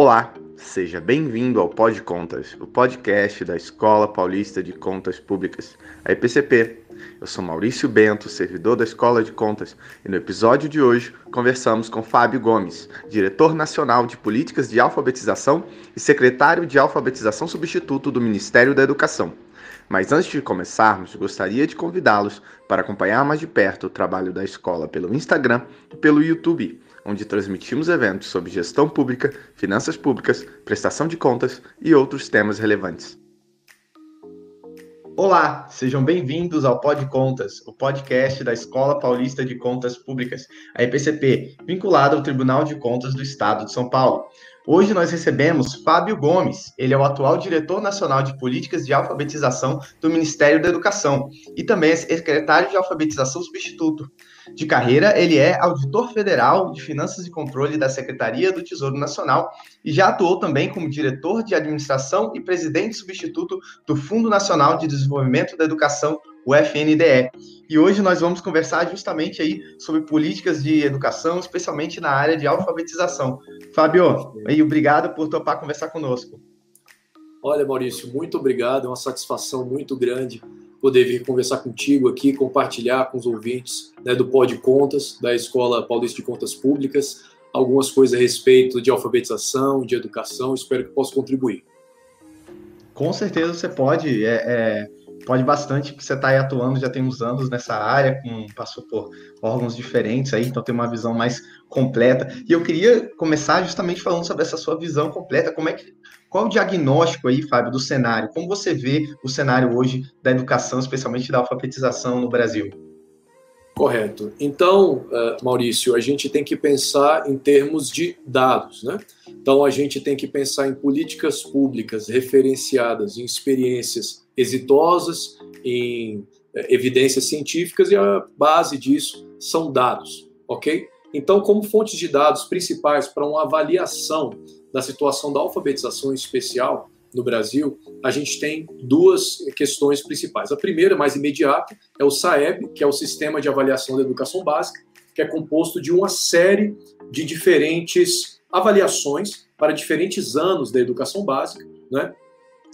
Olá, seja bem-vindo ao Pod Contas, o podcast da Escola Paulista de Contas Públicas, a EPCP. Eu sou Maurício Bento, servidor da Escola de Contas, e no episódio de hoje conversamos com Fábio Gomes, diretor nacional de políticas de alfabetização e secretário de alfabetização substituto do Ministério da Educação. Mas antes de começarmos, gostaria de convidá-los para acompanhar mais de perto o trabalho da escola pelo Instagram e pelo YouTube, onde transmitimos eventos sobre gestão pública, finanças públicas, prestação de contas e outros temas relevantes. Olá, sejam bem-vindos ao Pod Contas, o podcast da Escola Paulista de Contas Públicas, a EPCP, vinculada ao Tribunal de Contas do Estado de São Paulo. Hoje nós recebemos Fábio Gomes, ele é o atual diretor nacional de políticas de alfabetização do Ministério da Educação e também é secretário de alfabetização substituto. De carreira, ele é auditor federal de finanças e controle da Secretaria do Tesouro Nacional e já atuou também como diretor de administração e presidente substituto do Fundo Nacional de Desenvolvimento da Educação, o FNDE. E hoje nós vamos conversar justamente aí sobre políticas de educação, especialmente na área de alfabetização. Fábio, aí, obrigado por topar conversar conosco. Olha, Maurício, muito obrigado. É uma satisfação muito grande poder vir conversar contigo aqui, compartilhar com os ouvintes né, do Pod Contas, da Escola Paulista de Contas Públicas, algumas coisas a respeito de alfabetização, de educação. Espero que possa contribuir. Com certeza você pode. É, é pode bastante, porque você está aí atuando já tem uns anos nessa área, com, passou por órgãos diferentes aí, então tem uma visão mais completa. E eu queria começar justamente falando sobre essa sua visão completa, como é que qual o diagnóstico aí, Fábio, do cenário? Como você vê o cenário hoje da educação, especialmente da alfabetização no Brasil? Correto. Então, uh, Maurício, a gente tem que pensar em termos de dados, né? Então, a gente tem que pensar em políticas públicas referenciadas em experiências exitosas, em uh, evidências científicas, e a base disso são dados, ok? Então, como fontes de dados principais para uma avaliação da situação da alfabetização especial no Brasil, a gente tem duas questões principais. A primeira, mais imediata, é o SAEB, que é o Sistema de Avaliação da Educação Básica, que é composto de uma série de diferentes avaliações para diferentes anos da educação básica, né?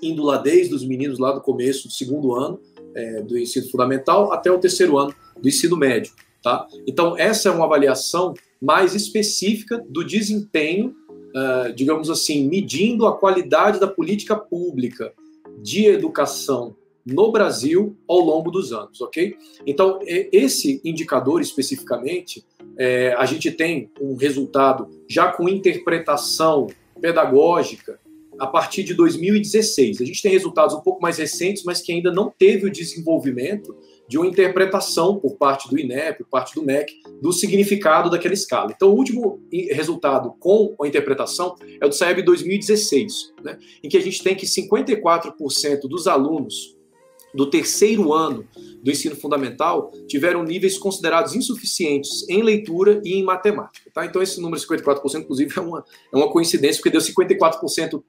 indo lá desde os meninos lá do começo do segundo ano é, do ensino fundamental até o terceiro ano do ensino médio. Tá? Então, essa é uma avaliação mais específica do desempenho uh, digamos assim, medindo a qualidade da política pública de educação no Brasil ao longo dos anos, ok? Então, esse indicador especificamente, é, a gente tem um resultado já com interpretação pedagógica a partir de 2016. A gente tem resultados um pouco mais recentes, mas que ainda não teve o desenvolvimento de uma interpretação por parte do INEP, por parte do MEC, do significado daquela escala. Então, o último resultado com a interpretação é o do SAEB 2016, né, em que a gente tem que 54% dos alunos do terceiro ano do ensino fundamental tiveram níveis considerados insuficientes em leitura e em matemática. Tá? Então, esse número de 54%, inclusive, é uma, é uma coincidência, porque deu 54%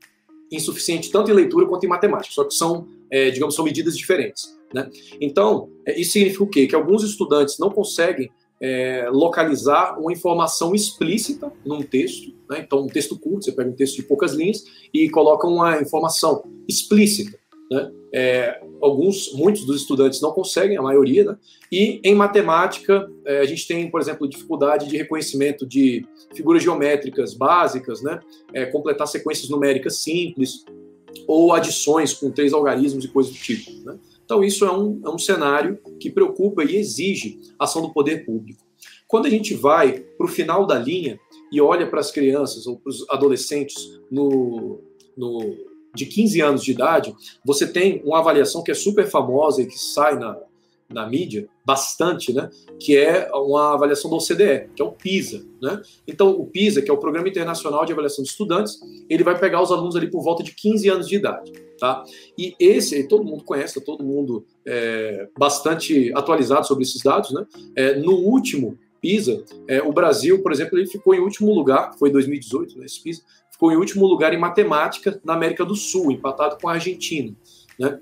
insuficiente tanto em leitura quanto em matemática, só que são, é, digamos, são medidas diferentes. Né? Então, é, isso significa o quê? Que alguns estudantes não conseguem é, localizar uma informação explícita num texto. Né? Então, um texto curto, você pega um texto de poucas linhas e coloca uma informação explícita. Né? É, alguns, muitos dos estudantes não conseguem, a maioria, né? e em matemática é, a gente tem, por exemplo, dificuldade de reconhecimento de figuras geométricas básicas, né? É, completar sequências numéricas simples ou adições com três algarismos e coisas do tipo. Então, isso é um, é um cenário que preocupa e exige ação do poder público. Quando a gente vai para o final da linha e olha para as crianças ou para os adolescentes no, no, de 15 anos de idade, você tem uma avaliação que é super famosa e que sai na, na mídia bastante, né? Que é uma avaliação da OCDE, que é o PISA, né? Então, o PISA, que é o Programa Internacional de Avaliação de Estudantes, ele vai pegar os alunos ali por volta de 15 anos de idade, tá? E esse, todo mundo conhece, todo mundo é bastante atualizado sobre esses dados, né? É, no último PISA, é, o Brasil, por exemplo, ele ficou em último lugar, foi em 2018, né, esse PISA, ficou em último lugar em matemática na América do Sul, empatado com a Argentina, né?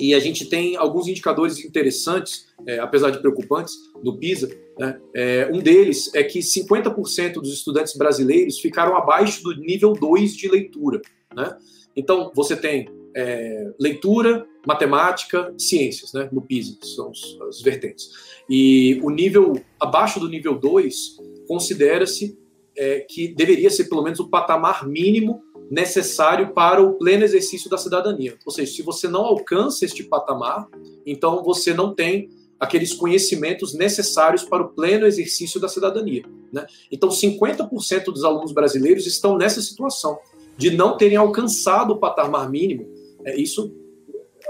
E a gente tem alguns indicadores interessantes, é, apesar de preocupantes, do PISA. Né? É, um deles é que 50% dos estudantes brasileiros ficaram abaixo do nível 2 de leitura. Né? Então, você tem é, leitura, matemática, ciências, né, no PISA, são as vertentes. E o nível abaixo do nível 2 considera-se é, que deveria ser pelo menos o patamar mínimo necessário para o pleno exercício da cidadania. Ou seja, se você não alcança este patamar, então você não tem aqueles conhecimentos necessários para o pleno exercício da cidadania. Né? Então, 50% dos alunos brasileiros estão nessa situação de não terem alcançado o patamar mínimo. É isso,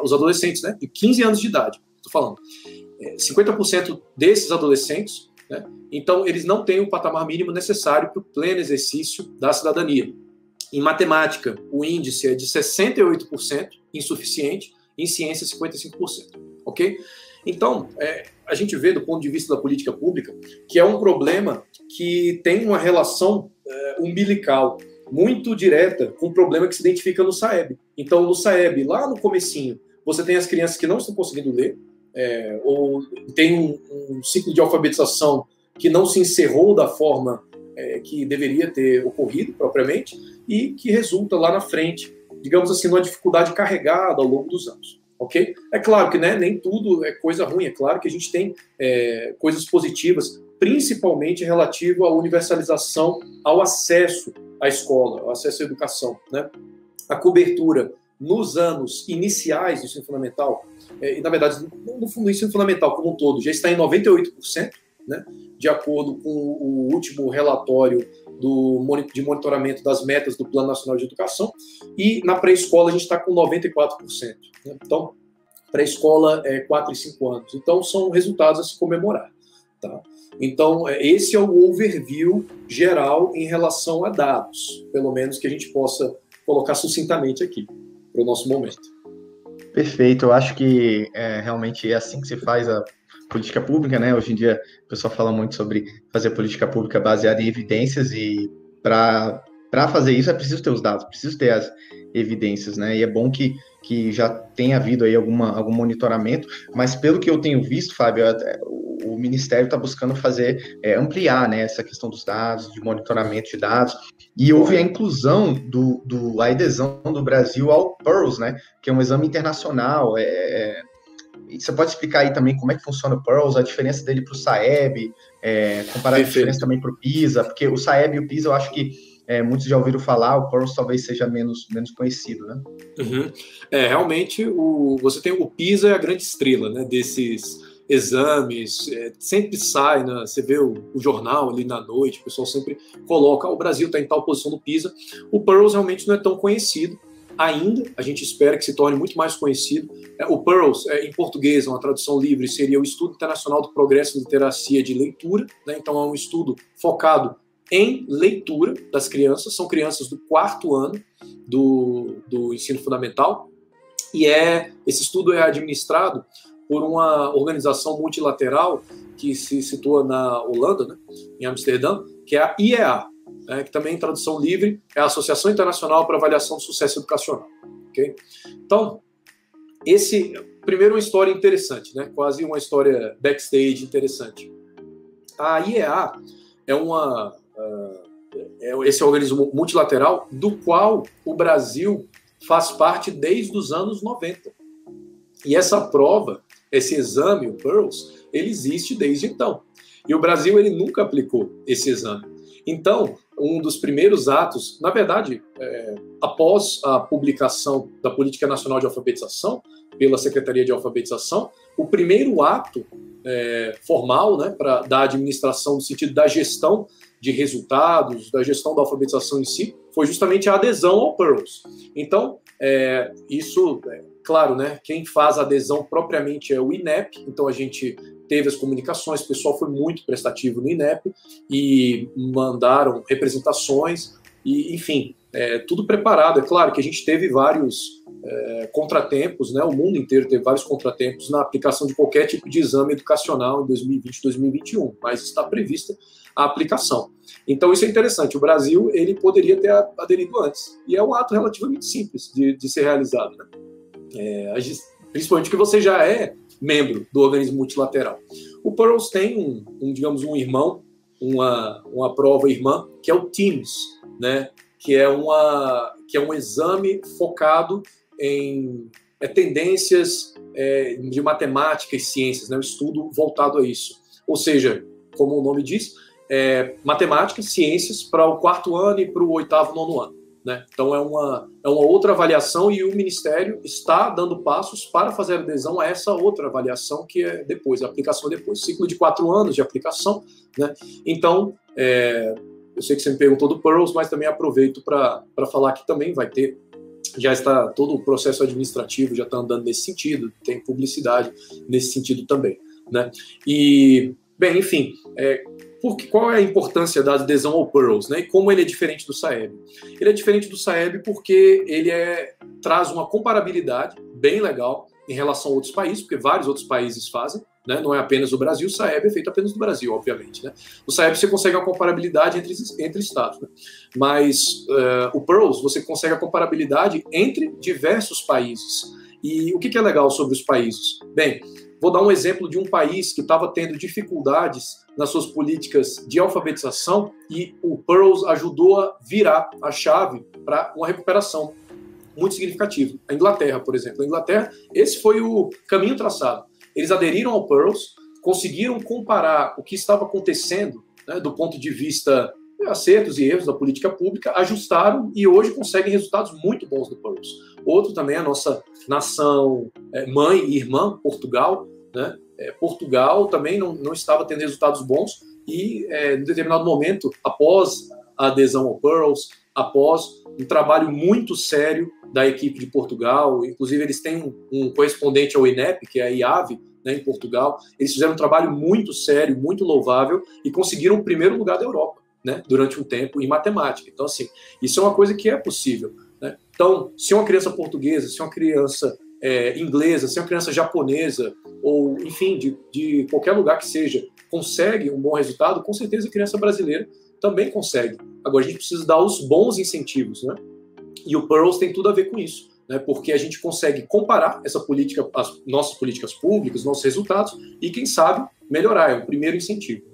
os adolescentes, né? De 15 anos de idade, estou falando. É, 50% desses adolescentes, né? Então, eles não têm o patamar mínimo necessário para o pleno exercício da cidadania. Em matemática, o índice é de 68%, insuficiente, em ciência, 55%. Ok? Então, é, a gente vê do ponto de vista da política pública que é um problema que tem uma relação é, umbilical muito direta com o problema que se identifica no SAEB. Então, no SAEB, lá no comecinho, você tem as crianças que não estão conseguindo ler, é, ou tem um, um, ciclo de alfabetização que não se encerrou da forma é, que deveria ter ocorrido propriamente, e que resulta lá na frente, digamos assim, numa dificuldade carregada ao longo dos anos. Ok? É claro que né, nem tudo é coisa ruim, é claro que a gente tem é, coisas positivas, principalmente relativo à universalização ao acesso à escola, ao acesso à educação. Né? A cobertura nos anos iniciais do ensino fundamental, é, e na verdade, no, no ensino fundamental como um todo, já está em 98%, né? de acordo com o último relatório do, de monitoramento das metas do Plano Nacional de Educação, e na pré-escola a gente está com 94%. Né? Então, pré-escola é 4 e 5 anos. Então, são resultados a se comemorar. Tá? Então, é, esse é o overview geral em relação a dados, pelo menos que a gente possa colocar sucintamente aqui, para o nosso momento. Perfeito, eu acho que é, realmente é assim que se faz a política pública, né? Hoje em dia o pessoal fala muito sobre fazer política pública baseada em evidências e para para fazer isso é preciso ter os dados, preciso ter as evidências, né? E é bom que, que já tenha havido aí alguma, algum monitoramento, mas pelo que eu tenho visto, Fábio, o, o Ministério está buscando fazer, é, ampliar né, essa questão dos dados, de monitoramento de dados, e houve a inclusão do, do a adesão do Brasil ao PEARLS, né? Que é um exame internacional, é, é você pode explicar aí também como é que funciona o Pearls, a diferença dele para o Saeb, é, comparar Perfeito. a diferença também para o PISA, porque o Saeb e o PISA eu acho que é, muitos já ouviram falar, o Pearls talvez seja menos, menos conhecido, né? Uhum. É, realmente, o, você tem o PISA é a grande estrela, né, desses exames, é, sempre sai, né, você vê o, o, jornal ali na noite, o pessoal sempre coloca, o Brasil está em tal posição no PISA, o Pearls realmente não é tão conhecido, ainda, a gente espera que se torne muito mais conhecido. É, o PEARLS, é, em português, uma tradução livre, seria o Estudo Internacional do Progresso em Literacia de Leitura. Né? Então, é um estudo focado em leitura das crianças, são crianças do quarto ano do, do ensino fundamental, e é esse estudo é administrado por uma organização multilateral que se situa na Holanda, né, em Amsterdã, que é a IEA, né, que também em tradução livre é a Associação Internacional para Avaliação do Sucesso Educacional. Okay? Então, esse primeiro uma história interessante, né? quase uma história backstage interessante. A IEA é uma uh, é esse organismo multilateral do qual o Brasil faz parte desde os anos 90. E essa prova, esse exame, o PEARLS, ele existe desde então. E o Brasil ele nunca aplicou esse exame. Então, um dos primeiros atos, na verdade, é, após a publicação da Política Nacional de Alfabetização pela Secretaria de Alfabetização, o primeiro ato é, formal né, pra, da administração, no sentido da gestão de resultados, da gestão da alfabetização em si, foi justamente a adesão ao PEARLS. Então, é, isso, é, claro, né, quem faz a adesão propriamente é o INEP, então a gente teve as comunicações, o pessoal foi muito prestativo no INEP e mandaram representações, e enfim, é, tudo preparado. É claro que a gente teve vários é, contratempos, né? o mundo inteiro teve vários contratempos na aplicação de qualquer tipo de exame educacional em 2020 2021, mas está prevista a aplicação. Então isso é interessante. O Brasil ele poderia ter aderido antes e é um ato relativamente simples de, de ser realizado. Né? É, principalmente que você já é membro do organismo multilateral. O Pearls tem um, um digamos, um irmão, uma, uma prova irmã, que é o TIMS, né? que, é uma, que é um exame focado em é, tendências é, de matemática e ciências, né? um estudo voltado a isso. Ou seja, como o nome diz, é, matemática e ciências para o quarto ano e para o oitavo, nono ano. Né? Então é uma, é uma outra avaliação e o Ministério está dando passos para fazer adesão a essa outra avaliação que é depois, a aplicação depois. Ciclo de quatro anos de aplicação. Né? Então, é, eu sei que você me perguntou do Pearls, mas também aproveito para falar que também vai ter, já está todo o processo administrativo já está andando nesse sentido, tem publicidade nesse sentido também. Né? E, bem, enfim, é, porque, qual é a importância da adesão ao Pearls, né? E como ele é diferente do Saeb? Ele é diferente do Saeb porque ele é, traz uma comparabilidade bem legal em relação a outros países, porque vários outros países fazem, né? Não é apenas o Brasil, o Saeb é feito apenas no Brasil, obviamente, né? O Saeb você consegue uma comparabilidade entre, entre estados, né? Mas uh, o Pearls você consegue a comparabilidade entre diversos países. E o que, que é legal sobre os países? Bem, Vou dar um exemplo de um país que estava tendo dificuldades nas suas políticas de alfabetização e o Pearls ajudou a virar a chave para uma recuperação muito significativa. A Inglaterra, por exemplo. A Inglaterra, esse foi o caminho traçado. Eles aderiram ao Pearls, conseguiram comparar o que estava acontecendo né, do ponto de vista acertos e erros da política pública, ajustaram e hoje conseguem resultados muito bons do Pearls. Outro também a nossa nação é, mãe e irmã, Portugal, né? É, Portugal também não, não estava tendo resultados bons e, é, em determinado momento, após a adesão ao Pearls, após um trabalho muito sério da equipe de Portugal, inclusive eles têm um correspondente ao INEP, que é a IAV, né, em Portugal, eles fizeram um trabalho muito sério, muito louvável e conseguiram o primeiro lugar da Europa, né, durante um tempo em matemática. Então, assim, isso é uma coisa que é possível. Né? Então, se uma criança portuguesa, se uma criança é, inglesa, se uma criança japonesa, ou enfim, de, de qualquer lugar que seja, consegue um bom resultado, com certeza a criança brasileira também consegue. Agora a gente precisa dar os bons incentivos, né? E o Pearls tem tudo a ver com isso, né? Porque a gente consegue comparar essa política, as nossas políticas públicas, nossos resultados e quem sabe melhorar. É o primeiro incentivo.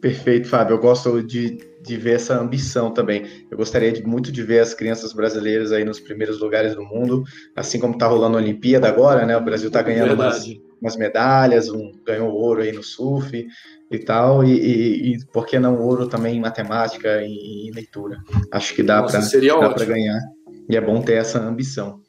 Perfeito, Fábio. Eu gosto de de ver essa ambição também. Eu gostaria de, muito de ver as crianças brasileiras aí nos primeiros lugares do mundo, assim como está rolando a Olimpíada agora, né? O Brasil está ganhando umas, umas, medalhas, um, ganhou ouro aí no surf e tal, e, e, e por que não ouro também em matemática e, em leitura? Acho que dá para ganhar. E é bom ter essa ambição.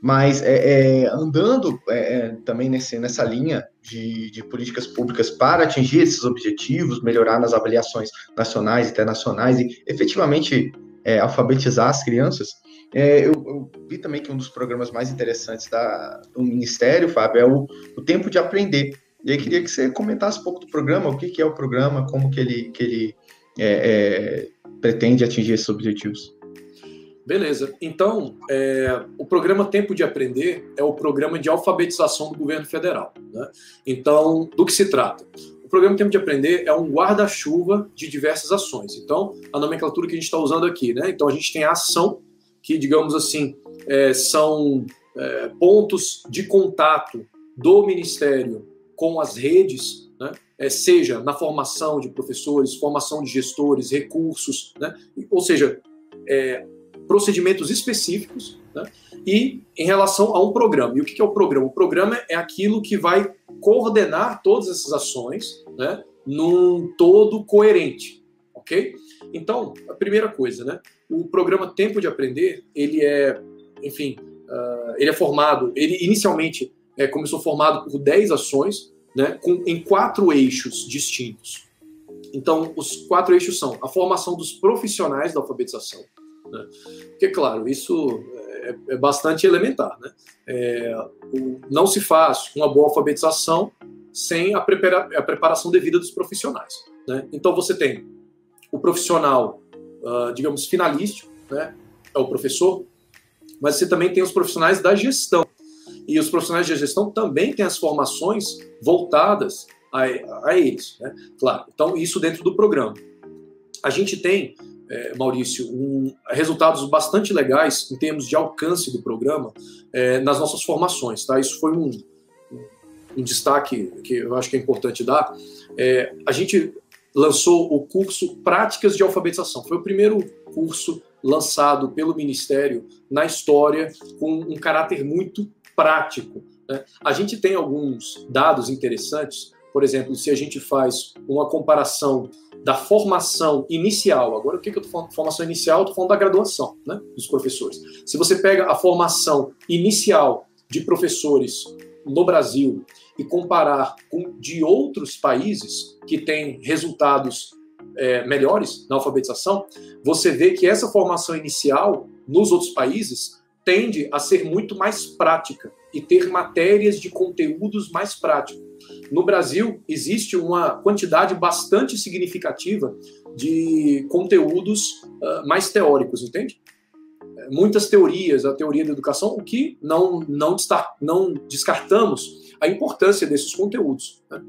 Mas é, é, andando é, é, também nesse, nessa linha de, de, políticas públicas para atingir esses objetivos, melhorar nas avaliações nacionais e internacionais e efetivamente é, alfabetizar as crianças, é, eu, eu, vi também que um dos programas mais interessantes da, do Ministério, Fábio, é o, o Tempo de Aprender. E aí queria que você comentasse um pouco do programa, o que, que é o programa, como que ele, que ele pretende atingir esses objetivos. Beleza. Então, é, o programa Tempo de Aprender é o programa de alfabetização do governo federal. Né? Então, do que se trata? O programa Tempo de Aprender é um guarda-chuva de diversas ações. Então, a nomenclatura que a gente está usando aqui, né? Então, a gente tem a ação, que, digamos assim, é, são é, pontos de contato do Ministério com as redes, né? É, seja na formação de professores, formação de gestores, recursos, né? ou seja, é, procedimentos específicos né? e em relação a um programa. E o que é o programa? O programa é aquilo que vai coordenar todas essas ações né, num todo coerente, ok? Então, a primeira coisa, né? O programa Tempo de Aprender, ele é, enfim, uh, ele é formado, ele inicialmente é, começou formado por 10 ações, né, com, em quatro eixos distintos. Então, os quatro eixos são a formação dos profissionais da alfabetização, né? Porque, claro, isso é, é bastante elementar. Né? É, o, não se faz uma boa alfabetização sem a, prepara, a preparação devida dos profissionais. Né? Então, você tem o profissional, uh, digamos, finalístico, né? é o professor, mas você também tem os profissionais da gestão. E os profissionais de gestão também têm as formações voltadas a, a eles, né? Claro. Então, isso dentro do programa. A gente tem é, Maurício, um, resultados bastante legais em termos de alcance do programa é, nas nossas formações. Tá? Isso foi um, um destaque que eu acho que é importante dar. É, a gente lançou o curso Práticas de Alfabetização. Foi o primeiro curso lançado pelo Ministério na história com um caráter muito prático. Né? A gente tem alguns dados interessantes, por exemplo, se a gente faz uma comparação da formação inicial, agora o que, que eu estou falando? Formação inicial, estou falando da graduação né, dos professores. Se você pega a formação inicial de professores no Brasil e comparar com de outros países que têm resultados é, melhores na alfabetização, você vê que essa formação inicial nos outros países tende a ser muito mais prática e ter matérias de conteúdos mais práticos. No Brasil, existe uma quantidade bastante significativa de conteúdos uh, mais teóricos, entende? Muitas teorias, a teoria da educação, o que não, não, não descartamos a importância desses conteúdos. Né?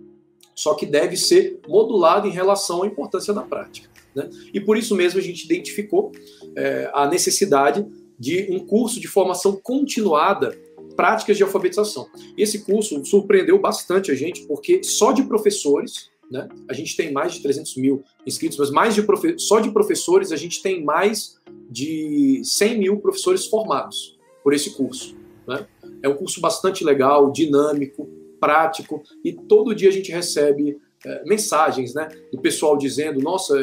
Só que deve ser modulado em relação à importância da prática. Né? E por isso mesmo a gente identificou é, a necessidade de um curso de formação continuada práticas de alfabetização. Esse curso surpreendeu bastante a gente, porque só de professores, né, a gente tem mais de 300 mil inscritos, mas mais de só de professores a gente tem mais de 100 mil professores formados por esse curso. Né? É um curso bastante legal, dinâmico, prático, e todo dia a gente recebe é, mensagens né, do pessoal dizendo: nossa,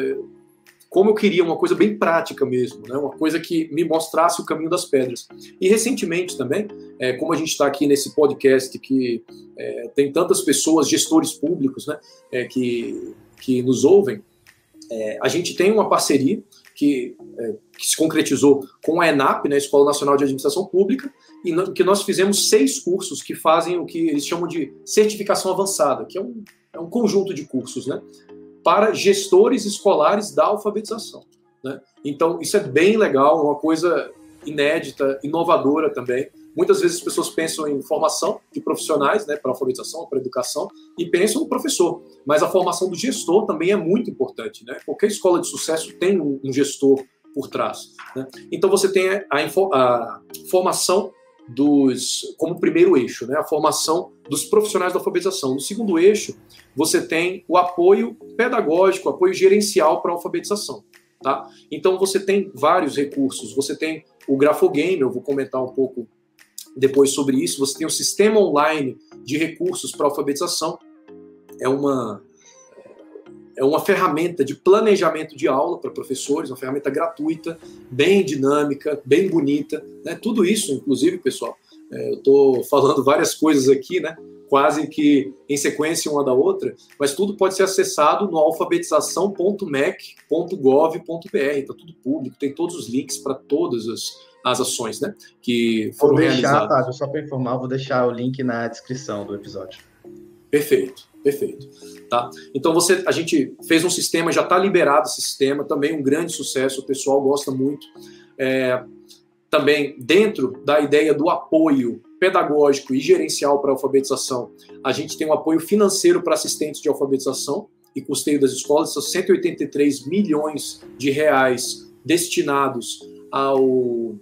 como eu queria uma coisa bem prática mesmo, né? uma coisa que me mostrasse o caminho das pedras. E recentemente também, é, como a gente está aqui nesse podcast que é, tem tantas pessoas, gestores públicos, né, é, que, que nos ouvem, é, a gente tem uma parceria que, é, que, se concretizou com a ENAP, né, Escola Nacional de Administração Pública, e no, que nós fizemos seis cursos que fazem o que eles chamam de certificação avançada, que é um, é um conjunto de cursos, né? Para gestores escolares da alfabetização. Né? Então, isso é bem legal, uma coisa inédita, inovadora também. Muitas vezes as pessoas pensam em formação de profissionais, né, para alfabetização, para educação, e pensam no professor. Mas a formação do gestor também é muito importante. Né? Qualquer escola de sucesso tem um, gestor por trás. Né? Então você tem a, a, formação dos como primeiro eixo, né, a formação dos profissionais da alfabetização. No segundo eixo, você tem o apoio pedagógico, apoio gerencial para a alfabetização. Tá? Então você tem vários recursos. Você tem o Grafogame, eu vou comentar um pouco depois sobre isso. Você tem o sistema online de recursos para alfabetização. É uma é uma ferramenta de planejamento de aula para professores, uma ferramenta gratuita, bem dinâmica, bem bonita. Né? Tudo isso, inclusive, pessoal, é, eu estou falando várias coisas aqui, né? quase que em sequência uma da outra, mas tudo pode ser acessado no alfabetização.mec.gov.br, está tudo público, tem todos os links para todas as, as ações né, que foram vou deixar, realizadas. Fábio, só para informar, vou deixar o link na descrição do episódio. Perfeito, perfeito. Tá? Então você, a gente fez um sistema, já está liberado esse sistema, também um grande sucesso, o pessoal gosta muito. É, também dentro da ideia do apoio pedagógico e gerencial para a alfabetização, a gente tem um apoio financeiro para assistentes de alfabetização e custeio das escolas, são 183 milhões de reais destinados ao,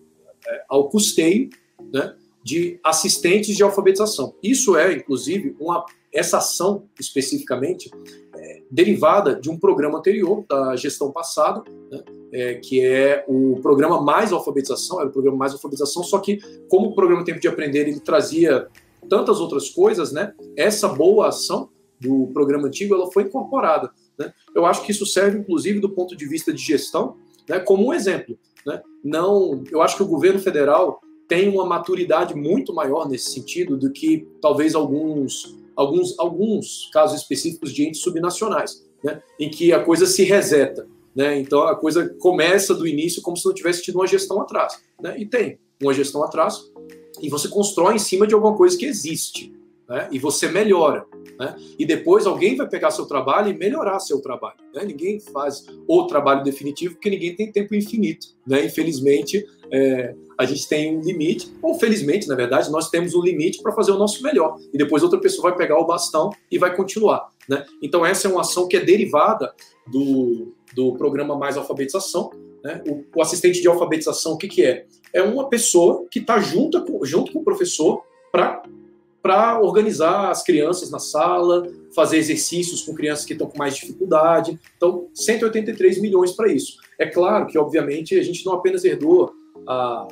é, ao custeio né, de assistentes de alfabetização. Isso é, inclusive, uma, essa ação especificamente é, derivada de um programa anterior da gestão passada, né, é, que é o programa Mais Alfabetização, era o programa Mais Alfabetização, só que como o programa Tempo de Aprender ele trazia tantas outras coisas, né, essa boa ação do programa antigo ela foi incorporada. Né? Eu acho que isso serve, inclusive, do ponto de vista de gestão, né, como um exemplo. Né? Não, eu acho que o governo federal tem uma maturidade muito maior nesse sentido do que talvez alguns, alguns, alguns casos específicos de entes subnacionais, né, em que a coisa se reseta. Né? Então a coisa começa do início como se não tivesse tido uma gestão atrás. Né? E tem uma gestão atrás, e você constrói em cima de alguma coisa que existe. Né? E você melhora. Né? E depois alguém vai pegar seu trabalho e melhorar seu trabalho. Né? Ninguém faz o trabalho definitivo porque ninguém tem tempo infinito. Né? Infelizmente, é, a gente tem um limite, ou felizmente, na verdade, nós temos um limite para fazer o nosso melhor. E depois outra pessoa vai pegar o bastão e vai continuar. Né? Então, essa é uma ação que é derivada do, do programa Mais Alfabetização, Né? O, o, assistente de alfabetização, o que, que é? É uma pessoa que está junto, junto com o professor para organizar as crianças na sala, fazer exercícios com crianças que estão com mais dificuldade. Então, 183 milhões para isso. É claro que, obviamente, a gente não apenas herdou a,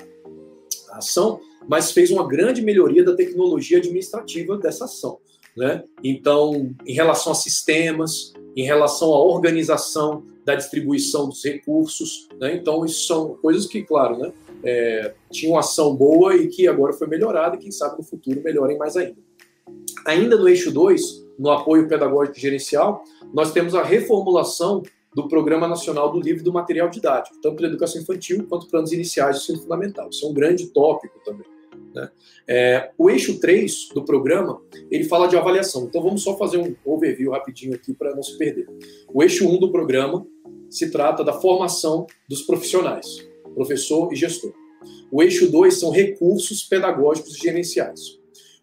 a ação, mas fez uma grande melhoria da tecnologia administrativa dessa ação. Né? Então, em relação a sistemas, em relação à organização da distribuição dos recursos, né? então isso são coisas que, claro, né? É, tinham ação boa e que agora foi melhorada e quem sabe no futuro melhorem mais ainda. Ainda no eixo 2, no apoio pedagógico gerencial, nós temos a reformulação do Programa Nacional do Livro do Material Didático, tanto para a educação infantil quanto para anos iniciais do ensino fundamental. Isso é um grande tópico também. Né? É, o eixo 3 do programa, ele fala de avaliação. Então vamos só fazer um overview rapidinho aqui para não se perder. O eixo 1 do programa se trata da formação dos profissionais, professor e gestor. O eixo 2 são recursos pedagógicos e gerenciais.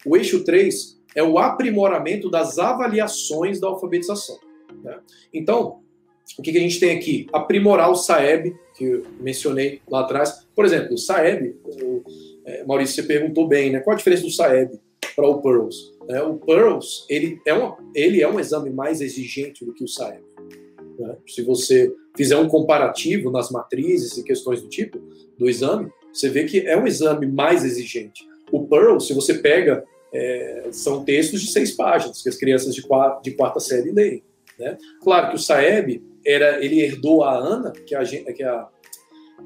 O eixo 3 é o aprimoramento das avaliações da alfabetização. Né? Então, o que, a gente tem aqui? Aprimorar o SAEB, que eu mencionei lá atrás. Por exemplo, o SAEB, o, é, Maurício, você perguntou bem, né? Qual a diferença do SAEB para o PEARLS? É, o PEARLS, ele é, ele é um exame mais exigente do que o SAEB. Né? Se você fizer um comparativo nas matrizes e questões do tipo do exame, você vê que é um exame mais exigente. O Pearl, se você pega, é, são textos de seis páginas que as crianças de quarta, de quarta série leem. Né? Claro que o SAEB era, ele herdou a ANA, que é a, que é a,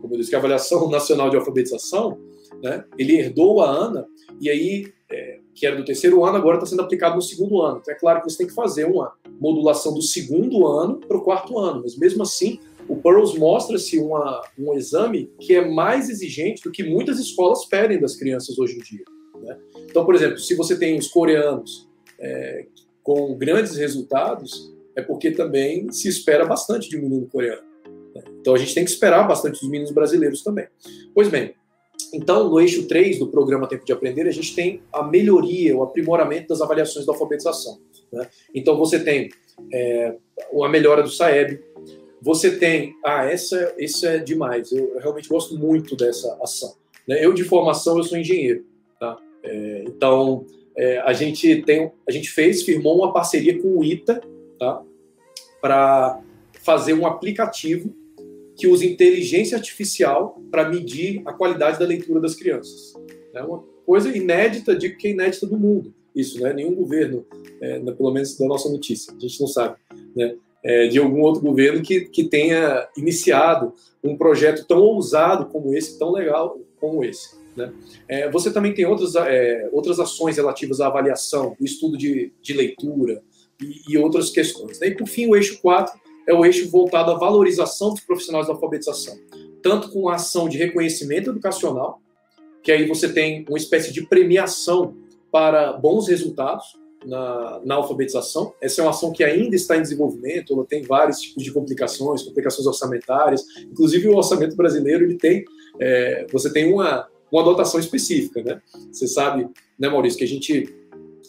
como disse, que é a Avaliação Nacional de Alfabetização, né? Ele herdou a ANA e aí, é, que era do terceiro ano, agora está sendo aplicado no segundo ano. Então é claro que você tem que fazer uma modulação do segundo ano para o quarto ano, mas mesmo assim, o Pearls mostra-se um exame que é mais exigente do que muitas escolas pedem das crianças hoje em dia. Né? Então, por exemplo, se você tem os coreanos é, com grandes resultados, é porque também se espera bastante de um menino coreano. Né? Então a gente tem que esperar bastante dos meninos brasileiros também. Pois bem, então, no eixo 3 do programa Tempo de Aprender, a gente tem a melhoria, o aprimoramento das avaliações da alfabetização. Né? Então, você tem é, uma melhora do SAEB, você tem. Ah, essa, essa é demais, eu, eu realmente gosto muito dessa ação. Né? Eu, de formação, eu sou engenheiro. Tá? É, então, é, a, gente tem, a gente fez, firmou uma parceria com o ITA tá? para fazer um aplicativo que usa inteligência artificial para medir a qualidade da leitura das crianças. É uma coisa inédita, digo que é inédita do mundo. Isso, né? Nenhum governo, é, pelo menos da nossa notícia, a gente não sabe, né? É, de algum outro governo que, que tenha iniciado um projeto tão ousado como esse, tão legal como esse. Né? É, você também tem outras, é, outras ações relativas à avaliação, o estudo de, de leitura e, e outras questões. Né? E, por fim, o eixo 4 é o eixo voltado à valorização dos profissionais da alfabetização, tanto com a ação de reconhecimento educacional, que aí você tem uma espécie de premiação para bons resultados na, na alfabetização. Essa é uma ação que ainda está em desenvolvimento, ela tem vários tipos de complicações, complicações orçamentárias, inclusive o orçamento brasileiro ele tem, é, você tem uma, uma dotação específica, né? Você sabe, né, Maurício, que a gente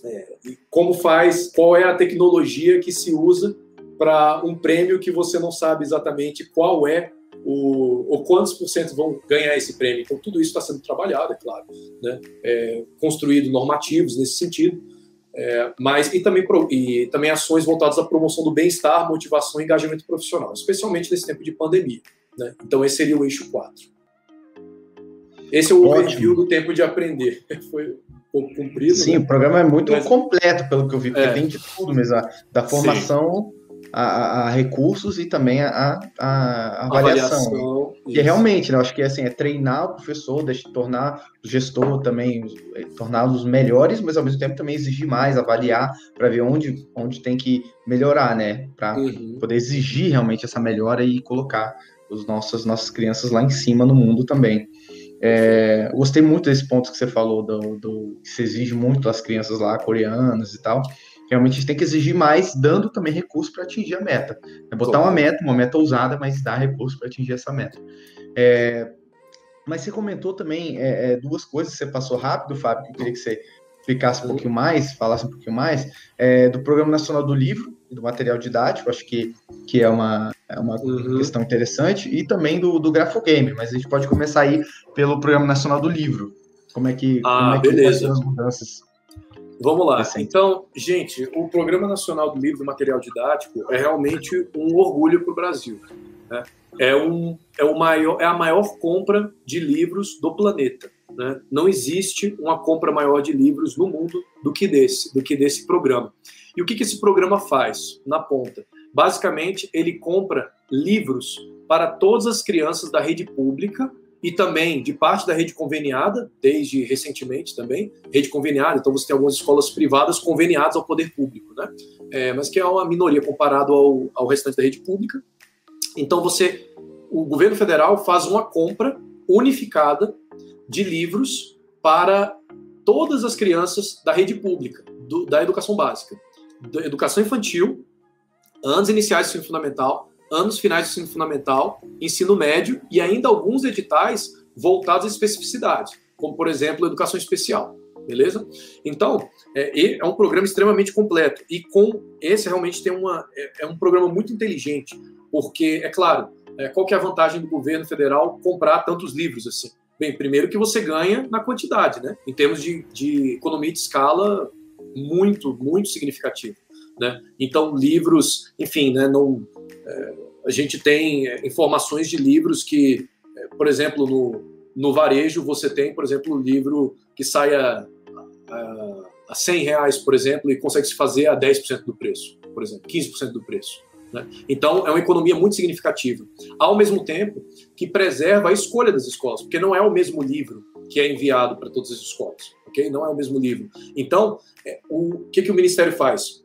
é, como faz, qual é a tecnologia que se usa para um prêmio que você não sabe exatamente qual é o, ou quantos por cento vão ganhar esse prêmio. Então, tudo isso está sendo trabalhado, é claro, né? É, construído normativos nesse sentido, é, mas e também, e também ações voltadas à promoção do bem-estar, motivação e engajamento profissional, especialmente nesse tempo de pandemia. Né? Então, esse seria o eixo 4. Esse é o Ótimo. overview do tempo de aprender. Foi um pouco comprido. Sim, né? o programa é muito mas... completo, pelo que eu vi, porque é. tem de tudo mesmo, da formação Sim a, a, recursos e também a, a avaliação. avaliação e realmente, né, eu acho que assim, é treinar o professor, deixa, tornar o gestor também, é, torná-los melhores, mas ao mesmo tempo também exigir mais, avaliar para ver onde, onde tem que melhorar, né? Para uhum. poder exigir realmente essa melhora e colocar os nossos, nossas crianças lá em cima no mundo também. É, gostei muito desse ponto que você falou, do, do que se exige muito das crianças lá coreanas e tal realmente a gente tem que exigir mais, dando também recursos para atingir a meta. É botar uma meta, uma meta ousada, mas dar recursos para atingir essa meta. É, mas você comentou também é, é, duas coisas você passou rápido, Fábio, que eu queria que você explicasse um pouquinho mais, falasse um pouquinho mais, é, do Programa Nacional do Livro do Material Didático, acho que, que é uma, é uma uhum. questão interessante, e também do, do Grafogame, mas a gente pode começar aí pelo Programa Nacional do Livro. Como é que, ah, como é que beleza. as mudanças? Vamos lá. Então, gente, o Programa Nacional do Livro e Material Didático é realmente um orgulho para o Brasil. Né? É, um, é, o maior, é a maior compra de livros do planeta. Né? Não existe uma compra maior de livros no mundo do que desse, do que desse programa. E o que, que esse programa faz na ponta? Basicamente, ele compra livros para todas as crianças da rede pública e também de parte da rede conveniada, desde recentemente também, rede conveniada, então você tem algumas escolas privadas conveniadas ao poder público, né? É, mas que é uma minoria comparado ao, ao restante da rede pública. Então você, o governo federal faz uma compra unificada de livros para todas as crianças da rede pública, do, da educação básica, da educação infantil, anos iniciais do ensino fundamental, anos finais do ensino fundamental, ensino médio e ainda alguns editais voltados à especificidade, como por exemplo educação especial, beleza? Então é, é um programa extremamente completo e com esse realmente tem uma é, é um programa muito inteligente, porque é claro é, qual que é a vantagem do governo federal comprar tantos livros assim? Bem, primeiro que você ganha na quantidade, né? Em termos de, de economia de escala, muito, muito significativo. Né? Então, livros, enfim, né, não, a gente tem é, informações de livros que, é, por exemplo, no, no varejo, você tem, por exemplo, um livro que sai a, a, a 100 reais, por exemplo, e consegue se fazer a 10% do preço, por exemplo, 15% do preço. Né? Então, é uma economia muito significativa. Ao mesmo tempo que preserva a escolha das escolas, porque não é o mesmo livro que é enviado para todas as escolas, ok? Não é o mesmo livro. Então, é, o que, que o Ministério faz?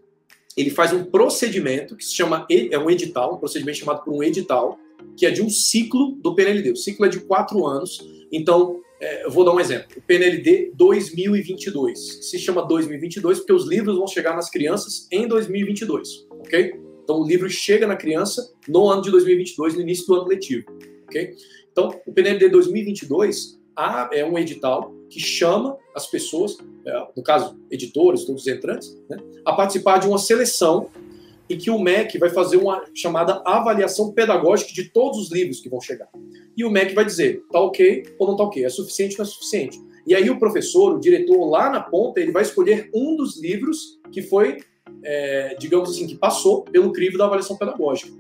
Ele faz um procedimento que se chama, é um edital, um procedimento chamado por um edital, que é de um ciclo do PNLD. O ciclo é de quatro anos. Então, é, eu vou dar um exemplo. O PNLD 2022. Se chama 2022 porque os livros vão chegar nas crianças em 2022, ok? Então, o livro chega na criança no ano de 2022, no início do ano letivo. ok? Então, o PNLD 2022 é um edital que chama as pessoas, é, no caso, editores, todos os entrantes, né, a participar de uma seleção em que o MEC vai fazer uma chamada avaliação pedagógica de todos os livros que vão chegar. E o MEC vai dizer, tá ok ou não tá ok, é suficiente ou não é suficiente. E aí o professor, o diretor lá na ponta, ele vai escolher um dos livros que foi é, digamos assim, que passou pelo crivo da avaliação pedagógica.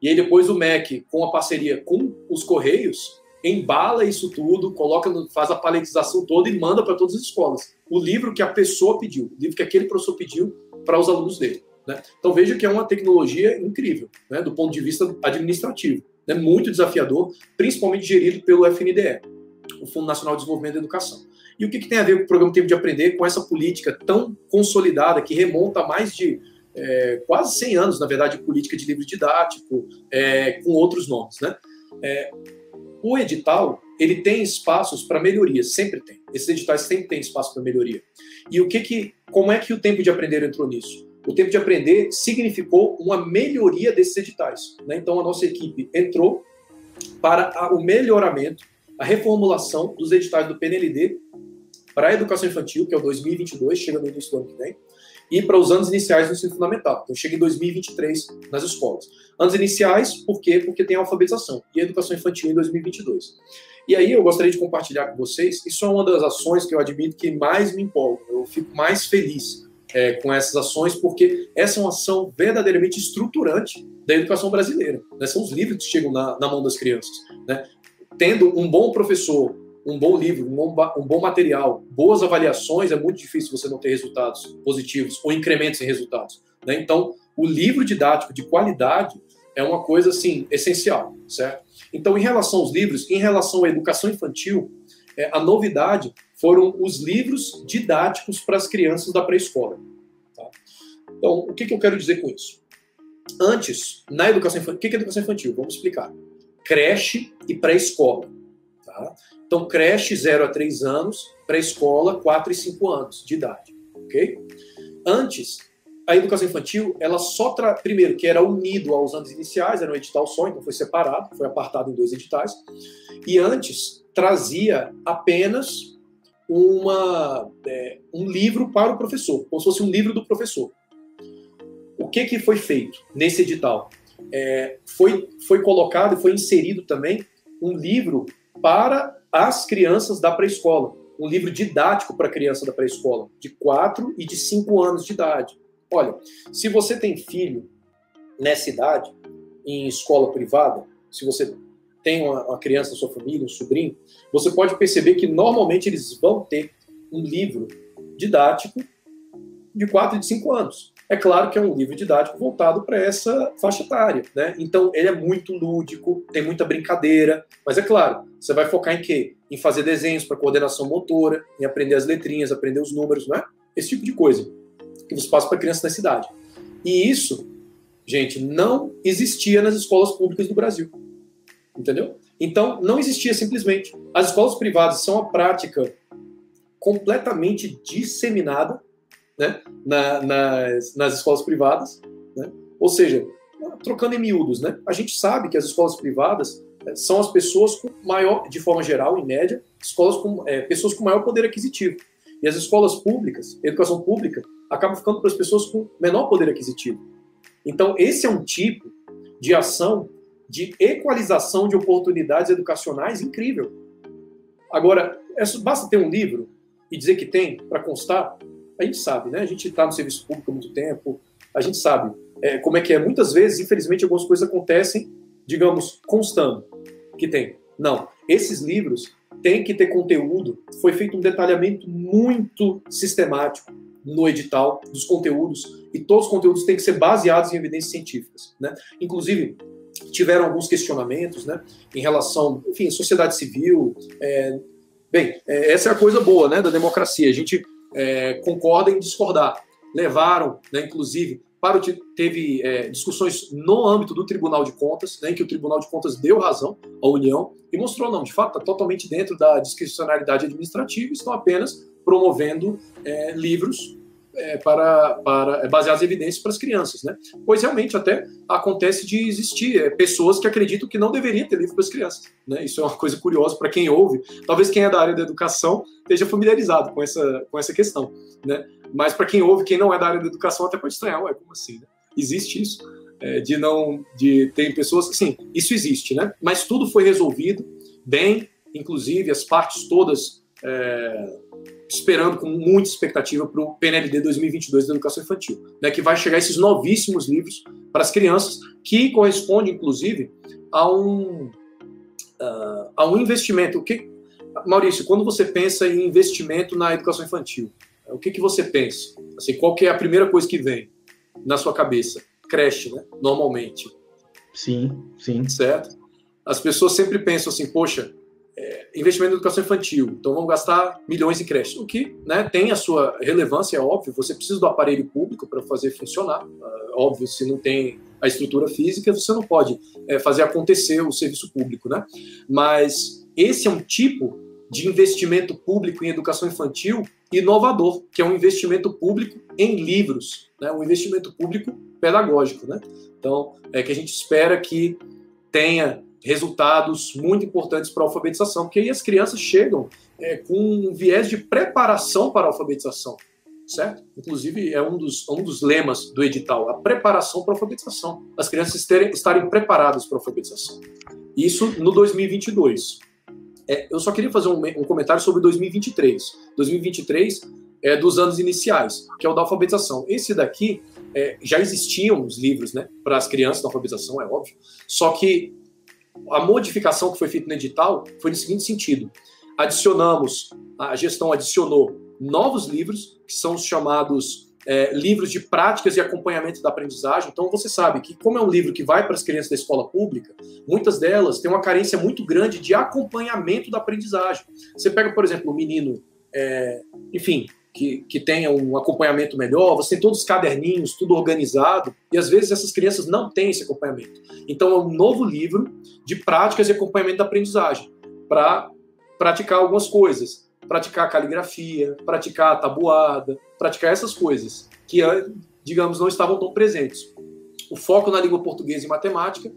E aí depois o MEC, com a parceria com os Correios, embala isso tudo, coloca, faz a paletização toda e manda para todas as escolas. O livro que a pessoa pediu, o livro que aquele professor pediu para os alunos dele. Né? Então veja que é uma tecnologia incrível, né, do ponto de vista administrativo. Né, muito desafiador, principalmente gerido pelo FNDE, o Fundo Nacional de Desenvolvimento da Educação. E o que, que tem a ver com o programa Tempo de Aprender, com essa política tão consolidada, que remonta a mais de é, quase 100 anos, na verdade, de política de livro didático, é, com outros nomes. Né? É, o edital, ele tem espaços para melhoria, sempre tem. Esses editais sempre têm espaço para melhoria. E o que que, como é que o Tempo de Aprender entrou nisso? O Tempo de Aprender significou uma melhoria desses editais. Né? Então, a nossa equipe entrou para o melhoramento, a reformulação dos editais do PNLD para a educação infantil, que é o 2022, chega no início do ano que vem, e para os anos iniciais do ensino fundamental. Então, chega em 2023 nas escolas. Anos iniciais, por quê? Porque tem alfabetização e educação infantil em 2022. E aí eu gostaria de compartilhar com vocês, isso é uma das ações que eu admito que mais me empolga, eu fico mais feliz é, com essas ações, porque essa é uma ação verdadeiramente estruturante da educação brasileira. Né? São os livros que chegam na, na mão das crianças. Né? Tendo um bom professor, um bom livro, um bom, um bom material, boas avaliações, é muito difícil você não ter resultados positivos ou incrementos em resultados. Né? Então, o livro didático de qualidade é uma coisa assim essencial, certo? Então, em relação aos livros, em relação à educação infantil, é, a novidade foram os livros didáticos para as crianças da pré-escola. Tá? Então, o que, que, eu quero dizer com isso? Antes, na educação infantil, o que, que é educação infantil? Vamos explicar. Creche e pré-escola. Tá? Então, creche 0 a 3 anos, pré-escola 4 e 5 anos de idade, ok? Antes, a educação infantil, ela só, tra... primeiro, que era unido aos anos iniciais, era um edital só, então foi separado, foi apartado em dois editais, e antes trazia apenas uma, é, um livro para o professor, como se fosse um livro do professor. O que, que foi feito nesse edital? é, foi, foi colocado foi inserido também um livro para as crianças da pré-escola, um livro didático para criança da pré-escola, de 4 e de 5 anos de idade. Olha, se você tem filho nessa idade, em escola privada, se você tem uma, uma criança na sua família, um sobrinho, você pode perceber que normalmente eles vão ter um livro didático de 4 e de 5 anos. É claro que é um livro didático voltado para essa faixa etária, né? Então ele é muito lúdico, tem muita brincadeira, mas é claro, você vai focar em quê? Em fazer desenhos para coordenação motora, em aprender as letrinhas, aprender os números, né? Esse tipo de coisa que você passa para criança da cidade. E isso, gente, não existia nas escolas públicas do Brasil. Entendeu? Então, não existia simplesmente. As escolas privadas são a prática completamente disseminada né, na, nas, nas escolas privadas. Né? Ou seja, trocando em miúdos, né? a gente sabe que as escolas privadas é, são as pessoas com maior, de forma geral, em média, escolas com, é, pessoas com maior poder aquisitivo. E as escolas públicas, educação pública, acaba ficando para as pessoas com menor poder aquisitivo. Então, esse é um tipo de ação de equalização de oportunidades educacionais incrível. Agora, é, basta ter um livro e dizer que tem para constar, a gente sabe, né? A gente está no serviço público há muito tempo, a gente sabe é, como é que é. Muitas vezes, infelizmente, algumas coisas acontecem, digamos, constando que tem. Não, esses livros têm que ter conteúdo. Foi feito um detalhamento muito sistemático no edital dos conteúdos e todos os conteúdos têm que ser baseados em evidências científicas, né? Inclusive tiveram alguns questionamentos, né, em relação, enfim, sociedade civil. É, bem, é, essa é a coisa boa, né, da democracia. A gente é, concorda em discordar. Levaram, né, inclusive, para o, teve é, discussões no âmbito do Tribunal de Contas, né, em que o Tribunal de Contas deu razão à União e mostrou, não, de fato, está totalmente dentro da discricionalidade administrativa, estão apenas promovendo é, livros é, para, para é, baseados em evidências para as crianças, né? Pois realmente até acontece de existir é, pessoas que acreditam que não deveria ter livro para as crianças, né? Isso é uma coisa curiosa para quem ouve. Talvez quem é da área da educação esteja familiarizado com essa, com essa questão, né? Mas para quem ouve, quem não é da área da educação até pode estranhar, ué, como assim? Né? Existe isso? É, de não, de ter pessoas, sim, isso existe, né? Mas tudo foi resolvido bem, inclusive as partes todas é, esperando com muita expectativa para o PNLD 2022 da educação infantil, né, que vai chegar esses novíssimos livros para as crianças, que corresponde, inclusive, a um, uh, a um investimento. O que, Maurício, quando você pensa em investimento na educação infantil, o que, que você pensa? Assim, qual que é a primeira coisa que vem na sua cabeça? Creche, né? Normalmente. Sim, sim. Certo? As pessoas sempre pensam assim, poxa, investimento em educação infantil, então vamos gastar milhões em creches, o que né, tem a sua relevância, é óbvio, você precisa do aparelho público para fazer funcionar, é, óbvio, se não tem a estrutura física, você não pode é, fazer acontecer o serviço público, né? Mas esse é um tipo de investimento público em educação infantil inovador, que é um investimento público em livros, né? um investimento público pedagógico. Né? Então, é que a gente espera que tenha resultados muito importantes para a alfabetização, porque aí as crianças chegam é, com um viés de preparação para a alfabetização, certo? Inclusive, é um dos, um dos lemas do edital, a preparação para a alfabetização. As crianças terem, estarem preparadas para a alfabetização. Isso no 2022. É, eu só queria fazer um, um comentário sobre 2023. 2023 é dos anos iniciais, que é o da alfabetização. Esse daqui é, já existiam os livros, né, para as crianças da alfabetização, é óbvio. Só que a modificação que foi feita no edital foi no seguinte sentido: adicionamos, a gestão adicionou novos livros, que são os chamados é, livros de práticas e acompanhamento da aprendizagem. Então, você sabe que, como é um livro que vai para as crianças da escola pública, muitas delas têm uma carência muito grande de acompanhamento da aprendizagem. Você pega, por exemplo, um menino, é, enfim, que, que tenha um acompanhamento melhor, você tem todos os caderninhos, tudo organizado, e às vezes essas crianças não têm esse acompanhamento. Então é um novo livro de práticas e acompanhamento da aprendizagem, para praticar algumas coisas, praticar caligrafia, praticar tabuada, praticar essas coisas, que, digamos, não estavam tão presentes. O foco na língua portuguesa e matemática,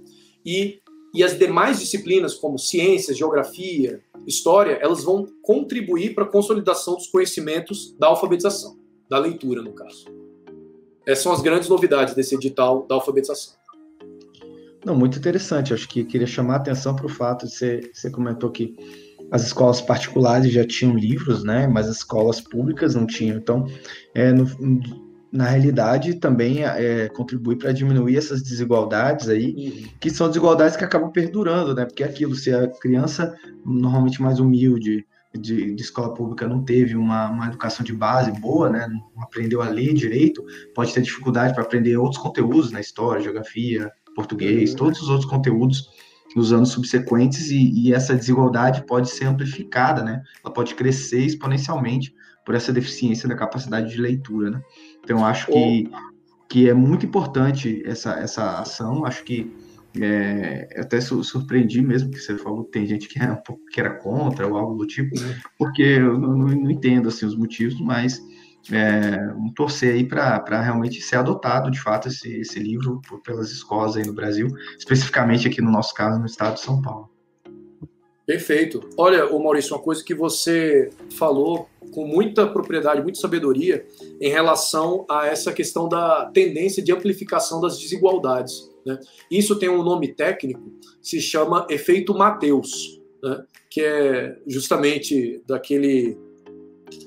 e e as demais disciplinas, como ciências, geografia, história, elas vão contribuir para a consolidação dos conhecimentos da alfabetização, da leitura, no caso. Essas são as grandes novidades desse edital da alfabetização. Não, muito interessante. Acho que queria chamar a atenção para o fato de você, você comentou que as escolas particulares já tinham livros, né? Mas as escolas públicas não tinham. Então, é, no, na realidade, também é, contribui para diminuir essas desigualdades aí, uhum. que são desigualdades que acabam perdurando, né? Porque é aquilo, se a criança normalmente mais humilde de, de escola pública não teve uma, uma, educação de base boa, né? Não aprendeu a ler direito, pode ter dificuldade para aprender outros conteúdos na história, geografia, português, uhum. todos os outros conteúdos nos anos subsequentes e, e, essa desigualdade pode ser amplificada, né? Ela pode crescer exponencialmente por essa deficiência da capacidade de leitura, né? Então acho que, que é muito importante essa, essa ação. Acho que é, até surpreendi mesmo que você falou que tem gente que, é um pouco, que era contra ou algo do tipo, porque eu não, não entendo assim os motivos, mas é, um torcer aí para realmente ser adotado de fato esse, esse livro pelas escolas aí no Brasil, especificamente aqui no nosso caso no estado de São Paulo. Perfeito. Olha, o Maurício, uma coisa que você falou com muita propriedade, muita sabedoria em relação a essa questão da tendência de amplificação das desigualdades. Né? Isso tem um nome técnico, se chama efeito Mateus, né? que é justamente daquele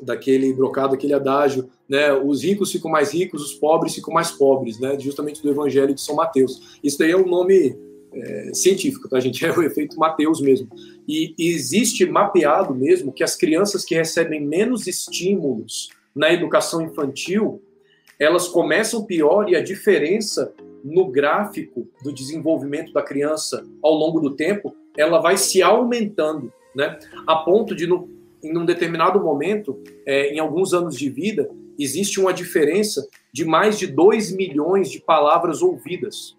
daquele brocado, aquele adágio, né? Os ricos ficam mais ricos, os pobres ficam mais pobres, né? Justamente do Evangelho de São Mateus. Isso daí é um nome é, científico, tá, gente? É o efeito Mateus mesmo. E, existe mapeado mesmo que as crianças que recebem menos estímulos na educação infantil, elas começam pior e a diferença no gráfico do desenvolvimento da criança ao longo do tempo, ela vai se aumentando, né? A ponto de, no, em um determinado momento, é, em alguns anos de vida, existe uma diferença de mais de 2 milhões de palavras ouvidas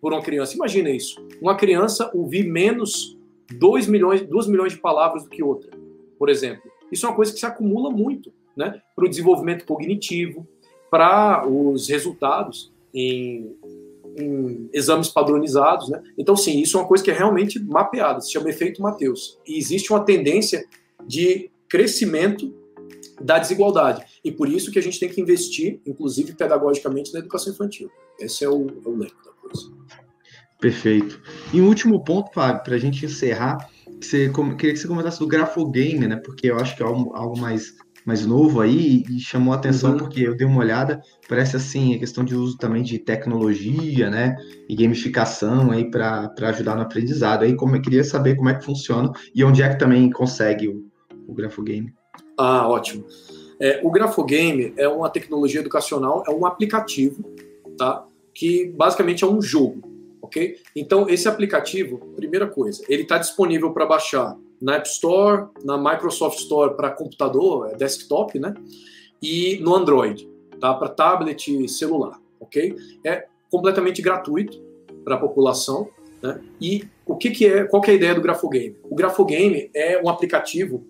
por uma criança. Imagina isso. Uma criança ouvir menos 2 milhões, 2 milhões de palavras do que outra, por exemplo. Isso é uma coisa que se acumula muito né, para o desenvolvimento cognitivo, para os resultados em, em, exames padronizados. Né? Então, sim, isso é uma coisa que é realmente mapeada, se chama efeito Mateus. E existe uma tendência de crescimento da desigualdade. E por isso que a gente tem que investir, inclusive pedagogicamente, na educação infantil. Esse é o, é o da coisa. Perfeito. E um último ponto, Fábio, para a gente encerrar, que você, queria que você comentasse do grafogame, né? Porque eu acho que é algo, algo mais, mais novo aí e chamou a atenção uhum. porque eu dei uma olhada, parece assim, a questão de uso também de tecnologia, né? E gamificação aí para ajudar no aprendizado. Aí como eu queria saber como é que funciona e onde é que também consegue o, o grafogame. Ah, ótimo. É, o grafogame é uma tecnologia educacional, é um aplicativo, tá? Que basicamente é um jogo ok? Então, esse aplicativo, primeira coisa, ele está disponível para baixar na App Store, na Microsoft Store para computador, é desktop, né? E no Android, tá? Para tablet e celular, ok? É completamente gratuito para a população, né? E o que, que é, qual que é a ideia do Grafogame? O Grafogame é um aplicativo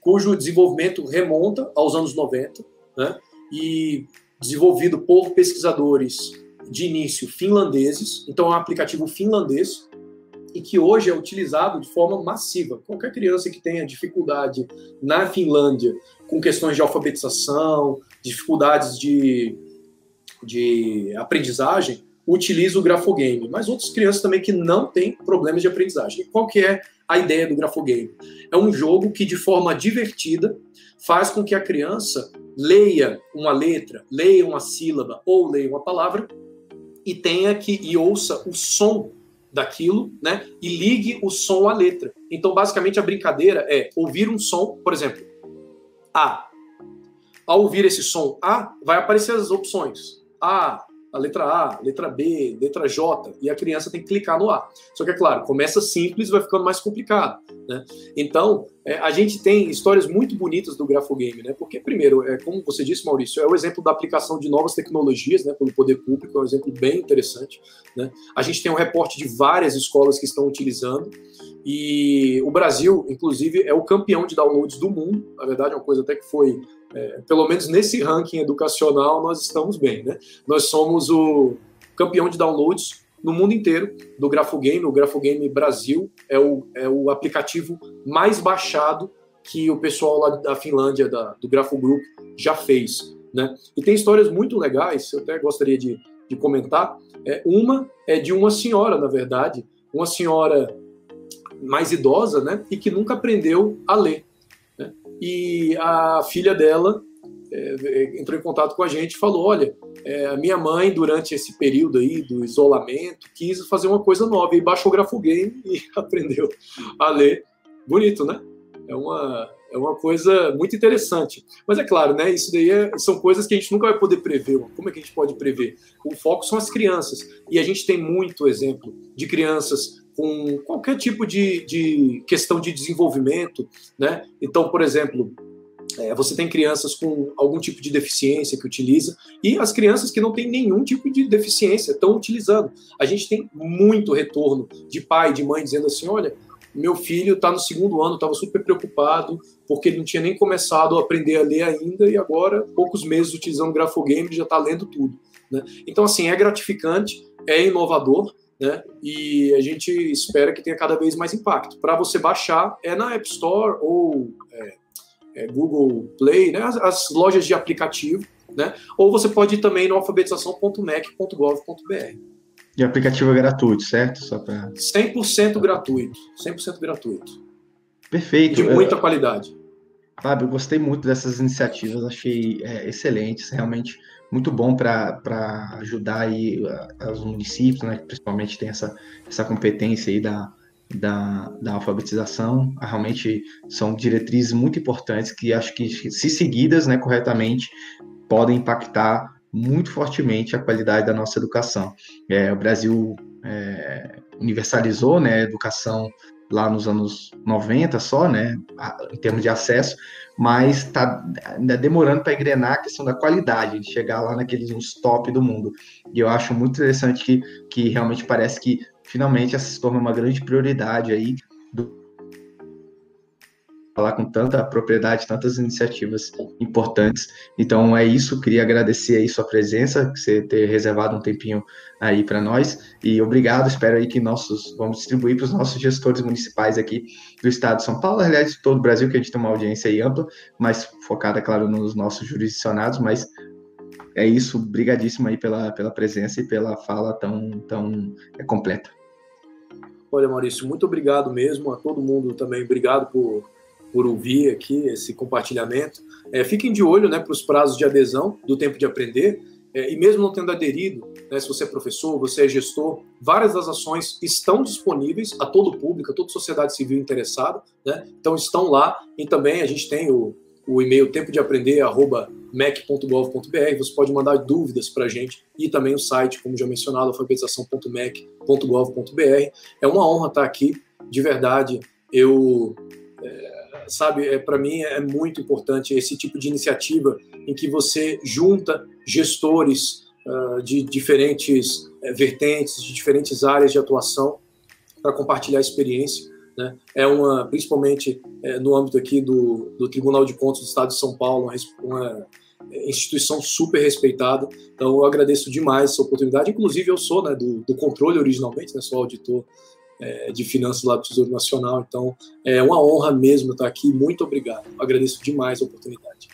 cujo desenvolvimento remonta aos anos 90, né? E desenvolvido por pesquisadores de início finlandeses, então é um aplicativo finlandês e que hoje é utilizado de forma massiva. Qualquer criança que tenha dificuldade na Finlândia com questões de alfabetização, dificuldades de, de aprendizagem, utiliza o grafogame. Mas outras crianças também que não têm problemas de aprendizagem. Qual que é a ideia do grafogame? É um jogo que de forma divertida faz com que a criança leia uma letra, leia uma sílaba ou leia uma palavra e tenha que e ouça o som daquilo, né? E ligue o som à letra. Então, basicamente, a brincadeira é ouvir um som, por exemplo, A. Ao ouvir esse som A, vai aparecer as opções. A, a letra A, letra B, letra J, e a criança tem que clicar no A. Só que, é claro, começa simples vai ficando mais complicado. Né? Então, é, a gente tem histórias muito bonitas do grafogame, né? porque, primeiro, é, como você disse, Maurício, é o exemplo da aplicação de novas tecnologias né, pelo poder público, é um exemplo bem interessante. Né? A gente tem um reporte de várias escolas que estão utilizando, e o Brasil, inclusive, é o campeão de downloads do mundo, na verdade, é uma coisa até que foi é, pelo menos nesse ranking educacional, nós estamos bem. Né? Nós somos o campeão de downloads no mundo inteiro do Grafogame. O Grafogame Brasil é o, é o aplicativo mais baixado que o pessoal lá da Finlândia, da, do Grafo Group, já fez. Né? E tem histórias muito legais, eu até gostaria de, de comentar. É, uma é de uma senhora, na verdade, uma senhora mais idosa, né, e que nunca aprendeu a ler. E a filha dela é, entrou em contato com a gente e falou: olha, é, a minha mãe, durante esse período aí do isolamento, quis fazer uma coisa nova e baixou o Grafogame e aprendeu a ler. Bonito, né? É uma, é uma coisa muito interessante. Mas é claro, né? Isso daí é, são coisas que a gente nunca vai poder prever. Como é que a gente pode prever? O foco são as crianças. E a gente tem muito exemplo de crianças com qualquer tipo de, de questão de desenvolvimento, né? Então, por exemplo, é, você tem crianças com algum tipo de deficiência que utiliza e as crianças que não têm nenhum tipo de deficiência estão utilizando. A gente tem muito retorno de pai, de mãe dizendo assim, olha, meu filho está no segundo ano, estava super preocupado porque ele não tinha nem começado a aprender a ler ainda e agora, poucos meses utilizando grafogame, ele já está lendo tudo. Né? Então, assim, é gratificante, é inovador, né? E a gente espera que tenha cada vez mais impacto. Para você baixar, é na App Store ou é, é Google Play, né? As, as, lojas de aplicativo, né? Ou você pode ir também no alfabetização.mec.gov.br. E aplicativo é gratuito, certo? Só pra... 100% gratuito. 100% gratuito. Perfeito. De muita qualidade. Fábio, eu gostei muito dessas iniciativas, achei é, excelentes, realmente muito bom para ajudar aí os municípios, né, que principalmente tem essa, essa competência aí da, da, da alfabetização. Realmente são diretrizes muito importantes que acho que, se seguidas né, corretamente, podem impactar muito fortemente a qualidade da nossa educação. É, o Brasil é, universalizou né, a educação lá nos anos 90 só, né, em termos de acesso, mas está ainda demorando para engrenar a questão da qualidade, de chegar lá naqueles uns top do mundo. E eu acho muito interessante que, que realmente parece que finalmente essa se torna uma grande prioridade aí falar com tanta propriedade, tantas iniciativas importantes. Então é isso, queria agradecer aí sua presença, você ter reservado um tempinho aí para nós e obrigado. Espero aí que nossos vamos distribuir para os nossos gestores municipais aqui do Estado de São Paulo, aliás de todo o Brasil, que a gente tem uma audiência aí ampla, mas focada, claro, nos nossos jurisdicionados, mas é isso, brigadíssimo aí pela, pela presença e pela fala tão, tão é, completa. Olha, Maurício, muito obrigado mesmo a todo mundo também. Obrigado por por ouvir aqui esse compartilhamento. É, fiquem de olho né, para os prazos de adesão do tempo de aprender. É, e mesmo não tendo aderido, né, se você é professor, você é gestor, várias das ações estão disponíveis a todo público, a toda sociedade civil interessada. Né? Então estão lá e também a gente tem o, o e-mail tempo de aprender mac.gov.br. Você pode mandar dúvidas para a gente e também o site, como já mencionado, alfabetização.mac.gov.br. É uma honra estar aqui, de verdade. Eu sabe, é, para mim é muito importante esse tipo de iniciativa em que você junta gestores uh, de diferentes uh, vertentes, de diferentes áreas de atuação para compartilhar experiência. Né? É uma, principalmente é, no âmbito aqui do, do Tribunal de Contas do Estado de São Paulo, uma, uma instituição super respeitada. Então eu agradeço demais essa oportunidade. Inclusive eu sou né, do, do controle originalmente, né, sou auditor é, de finanças lá do Tesouro Nacional. Então, é uma honra mesmo estar aqui. Muito obrigado. Agradeço demais a oportunidade.